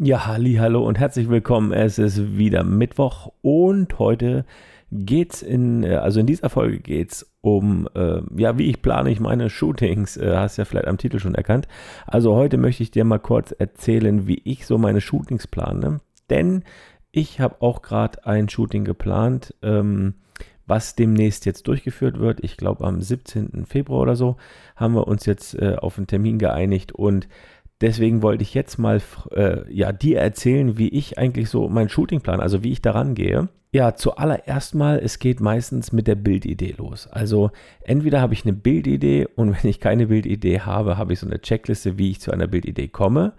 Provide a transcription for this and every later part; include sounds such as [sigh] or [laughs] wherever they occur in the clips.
Ja, halli, hallo und herzlich willkommen. Es ist wieder Mittwoch und heute geht's in, äh, also in dieser Folge geht's um, äh, ja, wie ich plane ich meine Shootings. Äh, hast ja vielleicht am Titel schon erkannt. Also heute möchte ich dir mal kurz erzählen, wie ich so meine Shootings plane. Denn ich habe auch gerade ein Shooting geplant, ähm, was demnächst jetzt durchgeführt wird. Ich glaube am 17. Februar oder so haben wir uns jetzt äh, auf einen Termin geeinigt und Deswegen wollte ich jetzt mal äh, ja, dir erzählen, wie ich eigentlich so meinen Shooting plan, also wie ich daran gehe. Ja, zuallererst mal, es geht meistens mit der Bildidee los. Also entweder habe ich eine Bildidee und [laughs] wenn ich keine Bildidee habe, habe ich so eine Checkliste, wie ich zu einer Bildidee komme.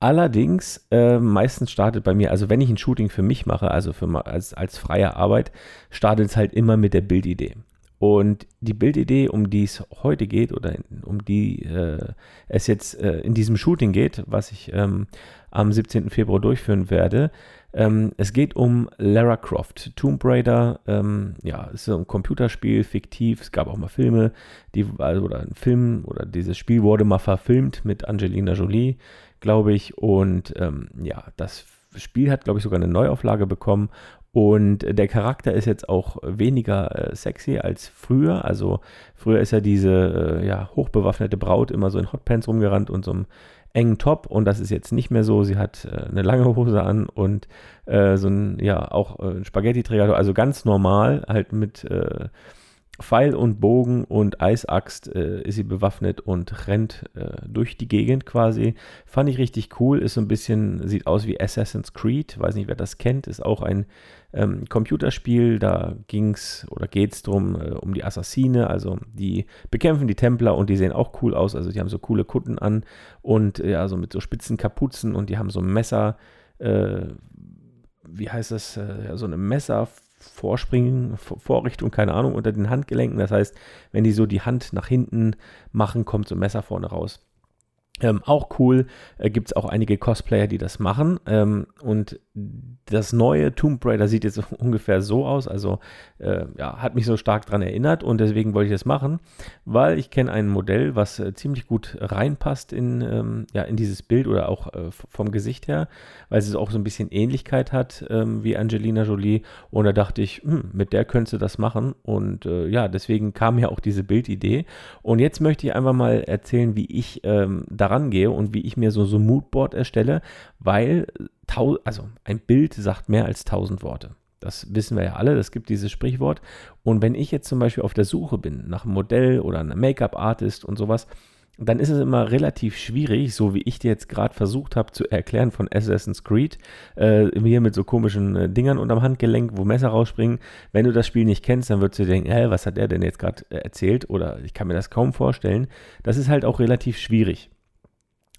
Allerdings, äh, meistens startet bei mir, also wenn ich ein Shooting für mich mache, also für, als, als freie Arbeit, startet es halt immer mit der Bildidee. Und die Bildidee, um die es heute geht oder um die äh, es jetzt äh, in diesem Shooting geht, was ich ähm, am 17. Februar durchführen werde, ähm, es geht um Lara Croft, Tomb Raider. Ähm, ja, es ist so ein Computerspiel, fiktiv. Es gab auch mal Filme, die, also, oder ein Film oder dieses Spiel wurde mal verfilmt mit Angelina Jolie, glaube ich. Und ähm, ja, das Spiel hat, glaube ich, sogar eine Neuauflage bekommen und der Charakter ist jetzt auch weniger äh, sexy als früher. Also früher ist ja diese äh, ja, hochbewaffnete Braut immer so in Hotpants rumgerannt und so einem engen Top. Und das ist jetzt nicht mehr so. Sie hat äh, eine lange Hose an und äh, so ein, ja, auch äh, Spaghetti-Träger. Also ganz normal, halt mit äh, Pfeil und Bogen und Eisaxt äh, ist sie bewaffnet und rennt äh, durch die Gegend quasi. Fand ich richtig cool. Ist so ein bisschen, sieht aus wie Assassin's Creed. Weiß nicht, wer das kennt. Ist auch ein ähm, Computerspiel. Da ging es oder geht es darum, äh, um die Assassine. Also die bekämpfen die Templer und die sehen auch cool aus. Also die haben so coole Kutten an und äh, ja, so mit so spitzen Kapuzen und die haben so Messer. Äh, wie heißt das? Äh, so eine Messer Vorspringen, Vorrichtung, keine Ahnung, unter den Handgelenken. Das heißt, wenn die so die Hand nach hinten machen, kommt so ein Messer vorne raus. Ähm, auch cool, äh, gibt es auch einige Cosplayer, die das machen. Ähm, und das neue Tomb Raider sieht jetzt [laughs] ungefähr so aus. Also äh, ja, hat mich so stark daran erinnert und deswegen wollte ich das machen, weil ich kenne ein Modell, was äh, ziemlich gut reinpasst in, ähm, ja, in dieses Bild oder auch äh, vom Gesicht her, weil es auch so ein bisschen Ähnlichkeit hat ähm, wie Angelina Jolie. Und da dachte ich, hm, mit der könntest du das machen. Und äh, ja, deswegen kam ja auch diese Bildidee. Und jetzt möchte ich einfach mal erzählen, wie ich ähm, daran gehe und wie ich mir so, so Moodboard erstelle, weil also ein Bild sagt mehr als tausend Worte. Das wissen wir ja alle, das gibt dieses Sprichwort. Und wenn ich jetzt zum Beispiel auf der Suche bin nach einem Modell oder einem Make-up-Artist und sowas, dann ist es immer relativ schwierig, so wie ich dir jetzt gerade versucht habe zu erklären von Assassin's Creed, äh, hier mit so komischen äh, Dingern unterm Handgelenk, wo Messer rausspringen. Wenn du das Spiel nicht kennst, dann würdest du denken, hä, was hat der denn jetzt gerade äh, erzählt? Oder ich kann mir das kaum vorstellen. Das ist halt auch relativ schwierig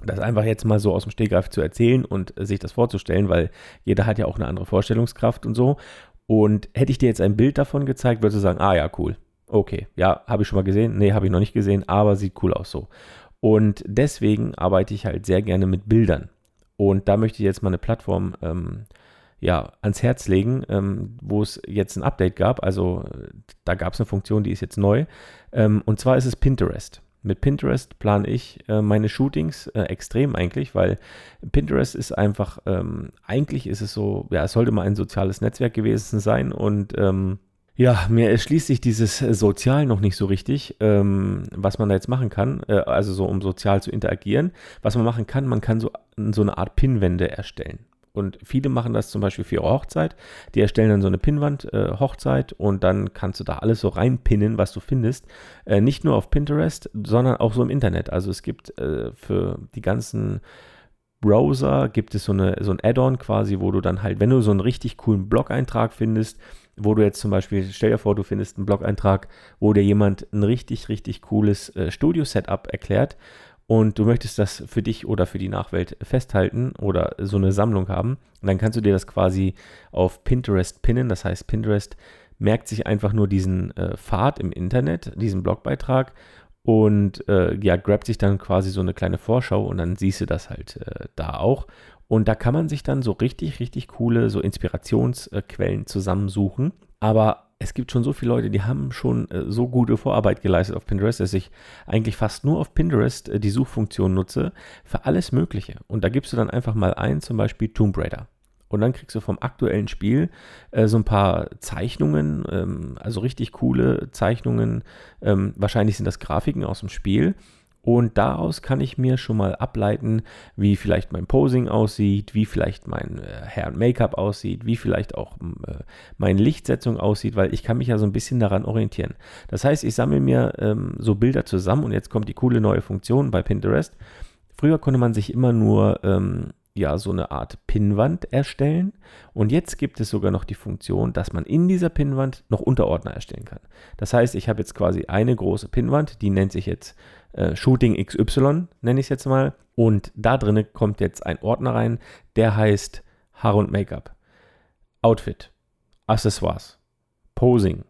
das einfach jetzt mal so aus dem Stegreif zu erzählen und äh, sich das vorzustellen, weil jeder hat ja auch eine andere Vorstellungskraft und so. Und hätte ich dir jetzt ein Bild davon gezeigt, würdest du sagen, ah ja, cool. Okay, ja, habe ich schon mal gesehen. Nee, habe ich noch nicht gesehen, aber sieht cool aus so. Und deswegen arbeite ich halt sehr gerne mit Bildern. Und da möchte ich jetzt mal eine Plattform ähm, ja, ans Herz legen, ähm, wo es jetzt ein Update gab. Also da gab es eine Funktion, die ist jetzt neu. Ähm, und zwar ist es Pinterest. Mit Pinterest plane ich äh, meine Shootings äh, extrem eigentlich, weil Pinterest ist einfach, ähm, eigentlich ist es so, ja, es sollte mal ein soziales Netzwerk gewesen sein und ähm, ja, mir erschließt sich dieses Sozial noch nicht so richtig, ähm, was man da jetzt machen kann, äh, also so um sozial zu interagieren. Was man machen kann, man kann so, so eine Art Pinwände erstellen. Und viele machen das zum Beispiel für ihre Hochzeit. Die erstellen dann so eine Pinnwand, äh, Hochzeit, und dann kannst du da alles so reinpinnen, was du findest. Äh, nicht nur auf Pinterest, sondern auch so im Internet. Also es gibt äh, für die ganzen Browser gibt es so, eine, so ein Add-on quasi, wo du dann halt, wenn du so einen richtig coolen Blog-Eintrag findest, wo du jetzt zum Beispiel, stell dir vor, du findest einen Blog-Eintrag, wo dir jemand ein richtig, richtig cooles äh, Studio-Setup erklärt und du möchtest das für dich oder für die Nachwelt festhalten oder so eine Sammlung haben, dann kannst du dir das quasi auf Pinterest pinnen. Das heißt, Pinterest merkt sich einfach nur diesen äh, Pfad im Internet, diesen Blogbeitrag und äh, ja, grabt sich dann quasi so eine kleine Vorschau und dann siehst du das halt äh, da auch. Und da kann man sich dann so richtig, richtig coole so Inspirationsquellen zusammensuchen. Aber es gibt schon so viele Leute, die haben schon äh, so gute Vorarbeit geleistet auf Pinterest, dass ich eigentlich fast nur auf Pinterest äh, die Suchfunktion nutze für alles Mögliche. Und da gibst du dann einfach mal ein, zum Beispiel Tomb Raider. Und dann kriegst du vom aktuellen Spiel äh, so ein paar Zeichnungen, ähm, also richtig coole Zeichnungen. Ähm, wahrscheinlich sind das Grafiken aus dem Spiel. Und daraus kann ich mir schon mal ableiten, wie vielleicht mein Posing aussieht, wie vielleicht mein äh, Hair und Make-up aussieht, wie vielleicht auch äh, meine Lichtsetzung aussieht, weil ich kann mich ja so ein bisschen daran orientieren. Das heißt, ich sammle mir ähm, so Bilder zusammen und jetzt kommt die coole neue Funktion bei Pinterest. Früher konnte man sich immer nur ähm, ja so eine Art Pinnwand erstellen. Und jetzt gibt es sogar noch die Funktion, dass man in dieser Pinnwand noch Unterordner erstellen kann. Das heißt, ich habe jetzt quasi eine große Pinnwand, die nennt sich jetzt äh, Shooting XY, nenne ich es jetzt mal. Und da drin kommt jetzt ein Ordner rein, der heißt Haar und Make-up, Outfit, Accessoires, Posing,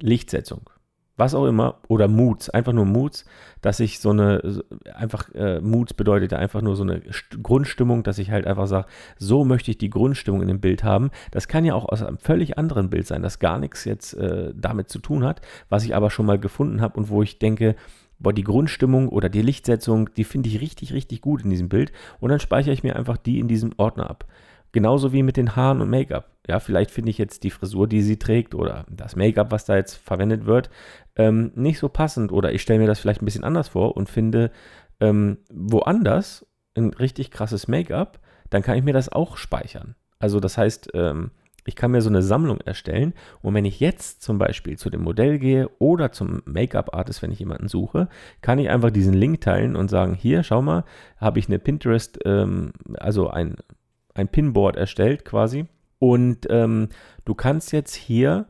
Lichtsetzung, was auch immer, oder Moods, einfach nur Moods, dass ich so eine, einfach äh, Moods bedeutet ja einfach nur so eine Grundstimmung, dass ich halt einfach sage, so möchte ich die Grundstimmung in dem Bild haben. Das kann ja auch aus einem völlig anderen Bild sein, das gar nichts jetzt äh, damit zu tun hat, was ich aber schon mal gefunden habe und wo ich denke, boah, die Grundstimmung oder die Lichtsetzung, die finde ich richtig, richtig gut in diesem Bild und dann speichere ich mir einfach die in diesem Ordner ab. Genauso wie mit den Haaren und Make-up. Ja, vielleicht finde ich jetzt die Frisur, die sie trägt oder das Make-up, was da jetzt verwendet wird, ähm, nicht so passend oder ich stelle mir das vielleicht ein bisschen anders vor und finde ähm, woanders ein richtig krasses Make-up, dann kann ich mir das auch speichern. Also das heißt, ähm, ich kann mir so eine Sammlung erstellen und wenn ich jetzt zum Beispiel zu dem Modell gehe oder zum Make-up-Artist, wenn ich jemanden suche, kann ich einfach diesen Link teilen und sagen, hier, schau mal, habe ich eine Pinterest, ähm, also ein, ein Pinboard erstellt quasi und ähm, du kannst jetzt hier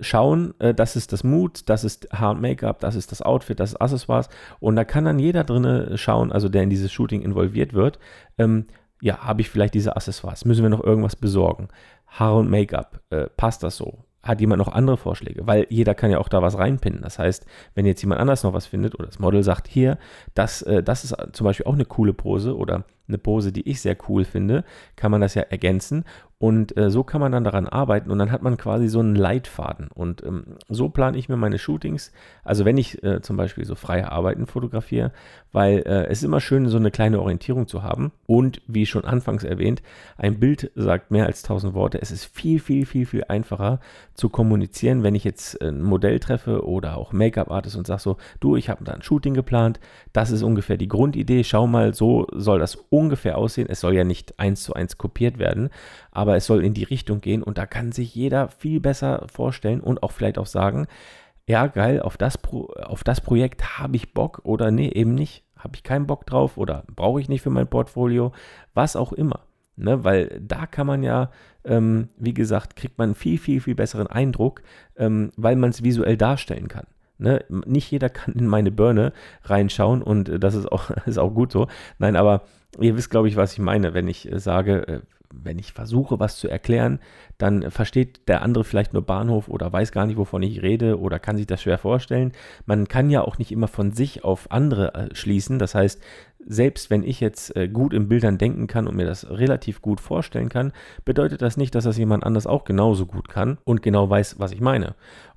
schauen, äh, das ist das Mood, das ist Haar und Make-up, das ist das Outfit, das ist Accessoires und da kann dann jeder drinne schauen, also der in dieses Shooting involviert wird, ähm, ja, habe ich vielleicht diese Accessoires, müssen wir noch irgendwas besorgen, Haare und Make-up, äh, passt das so? Hat jemand noch andere Vorschläge? Weil jeder kann ja auch da was reinpinnen. Das heißt, wenn jetzt jemand anders noch was findet oder das Model sagt, hier, das, äh, das ist zum Beispiel auch eine coole Pose oder eine Pose, die ich sehr cool finde, kann man das ja ergänzen und äh, so kann man dann daran arbeiten und dann hat man quasi so einen Leitfaden. Und ähm, so plane ich mir meine Shootings, also wenn ich äh, zum Beispiel so freie Arbeiten fotografiere, weil äh, es ist immer schön, so eine kleine Orientierung zu haben. Und wie schon anfangs erwähnt, ein Bild sagt mehr als tausend Worte. Es ist viel, viel, viel, viel einfacher zu kommunizieren, wenn ich jetzt ein Modell treffe oder auch Make-up-Artist und sage so, du, ich habe da ein Shooting geplant, das ist ungefähr die Grundidee, schau mal, so soll das ungefähr aussehen. Es soll ja nicht eins zu eins kopiert werden, aber es soll in die Richtung gehen und da kann sich jeder viel besser vorstellen und auch vielleicht auch sagen, ja, geil, auf das, Pro auf das Projekt habe ich Bock oder nee, eben nicht, habe ich keinen Bock drauf oder brauche ich nicht für mein Portfolio, was auch immer. Ne, weil da kann man ja, ähm, wie gesagt, kriegt man viel, viel, viel besseren Eindruck, ähm, weil man es visuell darstellen kann. Ne? Nicht jeder kann in meine Birne reinschauen und äh, das ist auch, [laughs] ist auch gut so. Nein, aber ihr wisst, glaube ich, was ich meine, wenn ich äh, sage, äh, wenn ich versuche, was zu erklären, dann versteht der andere vielleicht nur Bahnhof oder weiß gar nicht, wovon ich rede oder kann sich das schwer vorstellen. Man kann ja auch nicht immer von sich auf andere schließen. Das heißt, selbst wenn ich jetzt gut in Bildern denken kann und mir das relativ gut vorstellen kann, bedeutet das nicht, dass das jemand anders auch genauso gut kann und genau weiß, was ich meine.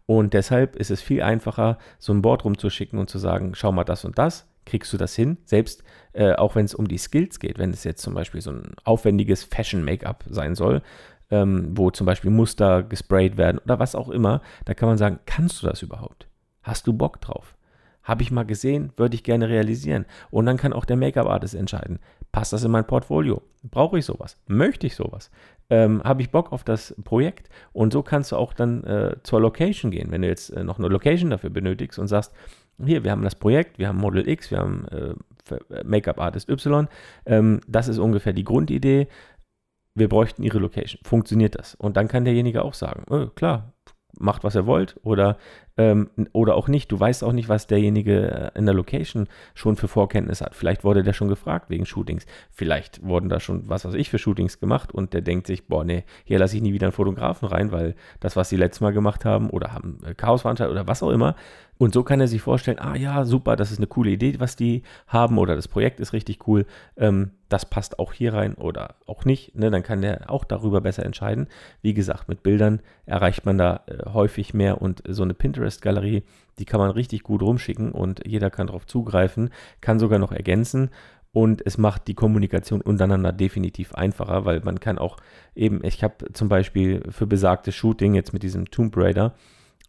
Und deshalb ist es viel einfacher, so ein Board rumzuschicken und zu sagen, schau mal das und das, kriegst du das hin. Selbst äh, auch wenn es um die Skills geht, wenn es jetzt zum Beispiel so ein aufwendiges Fashion-Make-up sein soll, ähm, wo zum Beispiel Muster gesprayt werden oder was auch immer, da kann man sagen, kannst du das überhaupt? Hast du Bock drauf? Habe ich mal gesehen, würde ich gerne realisieren. Und dann kann auch der Make-up-Artist entscheiden, passt das in mein Portfolio? Brauche ich sowas? Möchte ich sowas? Ähm, Habe ich Bock auf das Projekt? Und so kannst du auch dann äh, zur Location gehen, wenn du jetzt äh, noch eine Location dafür benötigst und sagst, hier, wir haben das Projekt, wir haben Model X, wir haben äh, Make-up Artist Y. Ähm, das ist ungefähr die Grundidee. Wir bräuchten ihre Location. Funktioniert das? Und dann kann derjenige auch sagen, äh, klar, macht was ihr wollt oder ähm, oder auch nicht. Du weißt auch nicht, was derjenige äh, in der Location schon für Vorkenntnisse hat. Vielleicht wurde der schon gefragt wegen Shootings. Vielleicht wurden da schon, was weiß ich, für Shootings gemacht und der denkt sich, boah, nee, hier lasse ich nie wieder einen Fotografen rein, weil das, was sie letztes Mal gemacht haben oder haben äh, Chaosveranstaltung oder was auch immer. Und so kann er sich vorstellen, ah ja, super, das ist eine coole Idee, was die haben oder das Projekt ist richtig cool. Ähm, das passt auch hier rein oder auch nicht. Ne? Dann kann der auch darüber besser entscheiden. Wie gesagt, mit Bildern erreicht man da äh, häufig mehr und so eine Pinterest-Galerie, die kann man richtig gut rumschicken und jeder kann darauf zugreifen, kann sogar noch ergänzen und es macht die Kommunikation untereinander definitiv einfacher, weil man kann auch eben, ich habe zum Beispiel für besagtes Shooting jetzt mit diesem Tomb Raider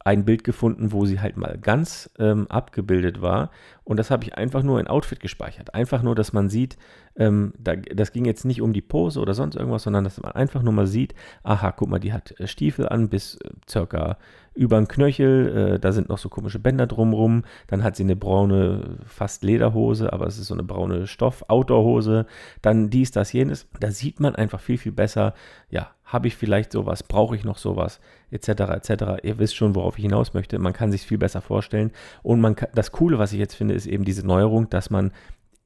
ein Bild gefunden, wo sie halt mal ganz ähm, abgebildet war. Und das habe ich einfach nur in Outfit gespeichert. Einfach nur, dass man sieht, ähm, da, das ging jetzt nicht um die Pose oder sonst irgendwas, sondern dass man einfach nur mal sieht, aha, guck mal, die hat äh, Stiefel an bis äh, circa über den Knöchel, äh, da sind noch so komische Bänder drumrum, dann hat sie eine braune, fast Lederhose, aber es ist so eine braune Stoff-Outdoor-Hose, dann dies, das, jenes. Da sieht man einfach viel, viel besser, ja, habe ich vielleicht sowas, brauche ich noch sowas, etc., etc. Ihr wisst schon, worauf ich hinaus möchte. Man kann sich viel besser vorstellen. Und man kann, das Coole, was ich jetzt finde, ist eben diese Neuerung, dass man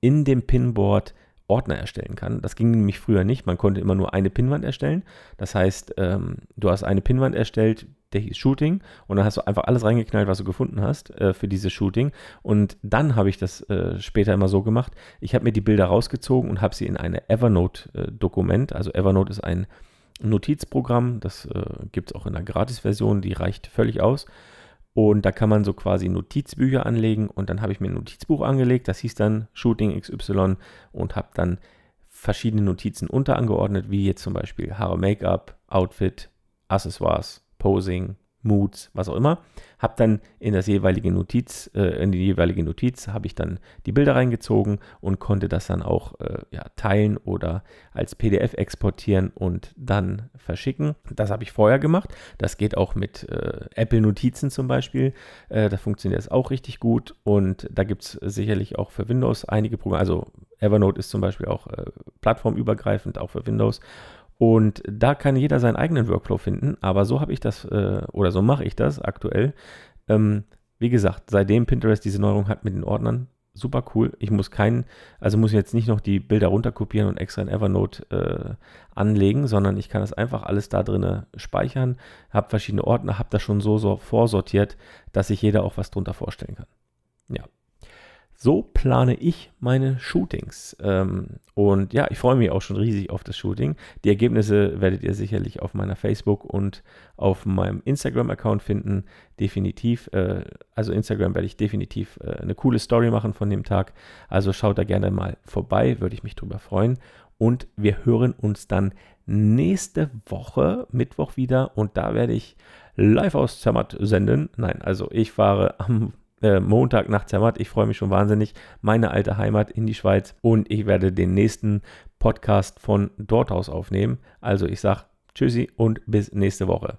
in dem Pinboard Ordner erstellen kann. Das ging nämlich früher nicht. Man konnte immer nur eine Pinnwand erstellen. Das heißt, ähm, du hast eine Pinnwand erstellt, der hieß Shooting und dann hast du einfach alles reingeknallt, was du gefunden hast äh, für dieses Shooting. Und dann habe ich das äh, später immer so gemacht. Ich habe mir die Bilder rausgezogen und habe sie in eine Evernote-Dokument, äh, also Evernote ist ein Notizprogramm, das äh, gibt es auch in der Gratis-Version, die reicht völlig aus. Und da kann man so quasi Notizbücher anlegen und dann habe ich mir ein Notizbuch angelegt, das hieß dann Shooting XY und habe dann verschiedene Notizen unterangeordnet, wie jetzt zum Beispiel Haare, Make-up, Outfit, Accessoires, Posing, Moods, was auch immer. Habe dann in das jeweilige Notiz, äh, in die jeweilige Notiz habe ich dann die Bilder reingezogen und konnte das dann auch äh, ja, teilen oder als PDF exportieren und dann verschicken. Das habe ich vorher gemacht. Das geht auch mit äh, Apple Notizen zum Beispiel. Äh, da funktioniert es auch richtig gut und da gibt es sicherlich auch für Windows einige Programme. Also Evernote ist zum Beispiel auch äh, plattformübergreifend, auch für Windows. Und da kann jeder seinen eigenen Workflow finden, aber so habe ich das äh, oder so mache ich das aktuell. Ähm, wie gesagt, seitdem Pinterest diese Neuerung hat mit den Ordnern, super cool. Ich muss keinen, also muss jetzt nicht noch die Bilder runterkopieren und extra in Evernote äh, anlegen, sondern ich kann das einfach alles da drin speichern, habe verschiedene Ordner, habe das schon so, so vorsortiert, dass sich jeder auch was drunter vorstellen kann. Ja, so plane ich meine Shootings. Ähm, und ja, ich freue mich auch schon riesig auf das Shooting. Die Ergebnisse werdet ihr sicherlich auf meiner Facebook- und auf meinem Instagram-Account finden. Definitiv. Äh, also Instagram werde ich definitiv äh, eine coole Story machen von dem Tag. Also schaut da gerne mal vorbei, würde ich mich drüber freuen. Und wir hören uns dann nächste Woche, Mittwoch wieder. Und da werde ich live aus Zermatt senden. Nein, also ich fahre am äh, Montag nach Zermatt. Ich freue mich schon wahnsinnig. Meine alte Heimat in die Schweiz. Und ich werde den nächsten Podcast von dort aus aufnehmen. Also ich sage Tschüssi und bis nächste Woche.